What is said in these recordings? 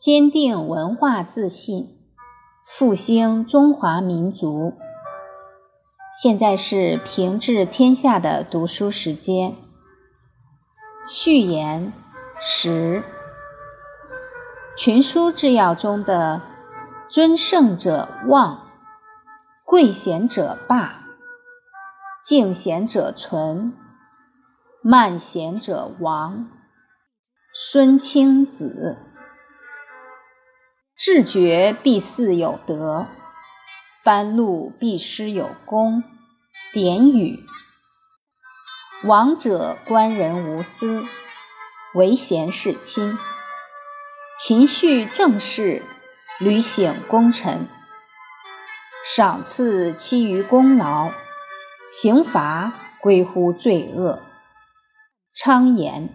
坚定文化自信，复兴中华民族。现在是平治天下的读书时间。序言：十。群书治要中的“尊圣者望，贵贤者霸，敬贤者存，慢贤者亡”。孙清子。志绝必似有德，班路必师有功。典语：王者观人无私，唯贤是亲。勤恤政事，履省功臣。赏赐期于功劳，刑罚归乎罪恶。昌言：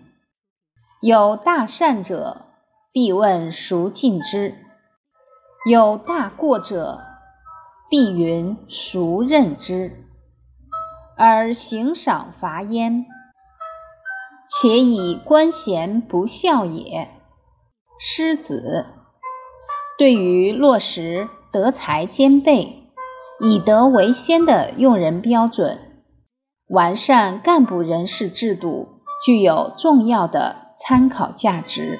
有大善者，必问孰尽之。有大过者，必云孰任之？而行赏罚焉，且以官贤不孝也。师子对于落实德才兼备、以德为先的用人标准，完善干部人事制度，具有重要的参考价值。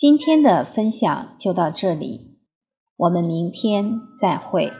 今天的分享就到这里，我们明天再会。